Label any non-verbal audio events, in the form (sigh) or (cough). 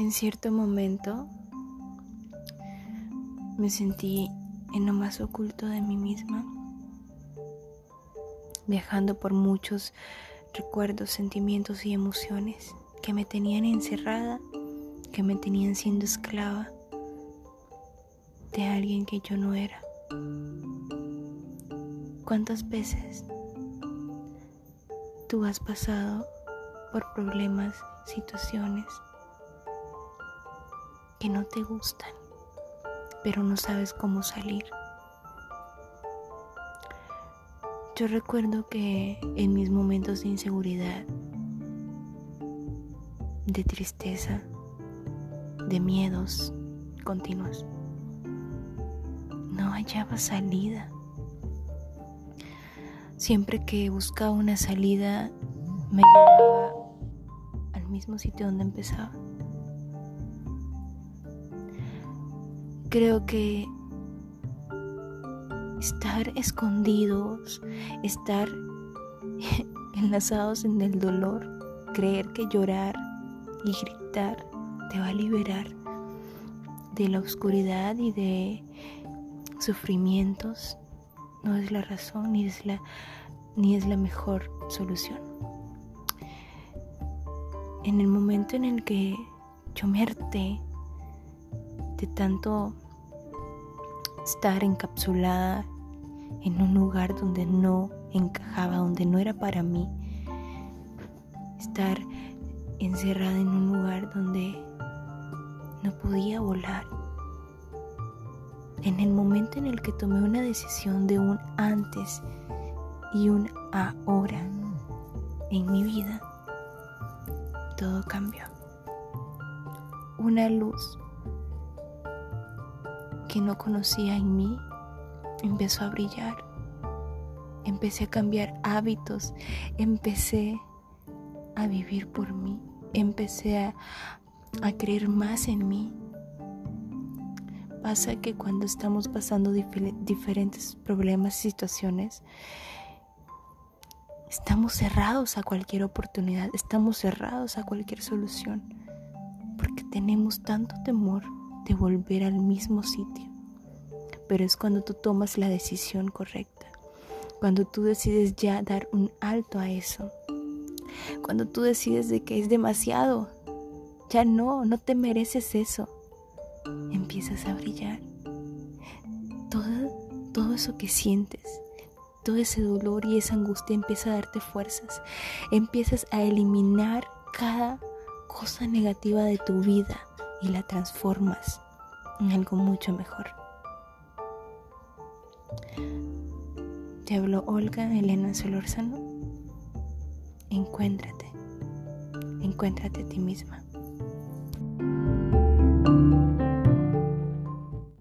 En cierto momento me sentí en lo más oculto de mí misma, viajando por muchos recuerdos, sentimientos y emociones que me tenían encerrada, que me tenían siendo esclava de alguien que yo no era. ¿Cuántas veces tú has pasado por problemas, situaciones que no te gustan, pero no sabes cómo salir? Yo recuerdo que en mis momentos de inseguridad, de tristeza, de miedos continuos, no hallaba salida. Siempre que buscaba una salida, me llevaba al mismo sitio donde empezaba. Creo que estar escondidos, estar (laughs) enlazados en el dolor, creer que llorar y gritar te va a liberar de la oscuridad y de sufrimientos no es la razón ni es la, ni es la mejor solución. En el momento en el que yo me harté de tanto estar encapsulada en un lugar donde no encajaba, donde no era para mí, estar encerrada en un lugar donde no podía volar en el momento en el que tomé una decisión de un antes y un ahora en mi vida, todo cambió. Una luz que no conocía en mí empezó a brillar. Empecé a cambiar hábitos, empecé a vivir por mí, empecé a, a creer más en mí, Pasa que cuando estamos pasando diferentes problemas y situaciones, estamos cerrados a cualquier oportunidad, estamos cerrados a cualquier solución, porque tenemos tanto temor de volver al mismo sitio. Pero es cuando tú tomas la decisión correcta, cuando tú decides ya dar un alto a eso, cuando tú decides de que es demasiado, ya no, no te mereces eso empiezas a brillar. Todo, todo eso que sientes, todo ese dolor y esa angustia empieza a darte fuerzas. Empiezas a eliminar cada cosa negativa de tu vida y la transformas en algo mucho mejor. Te habló Olga Elena Solórzano. Encuéntrate, encuéntrate a ti misma.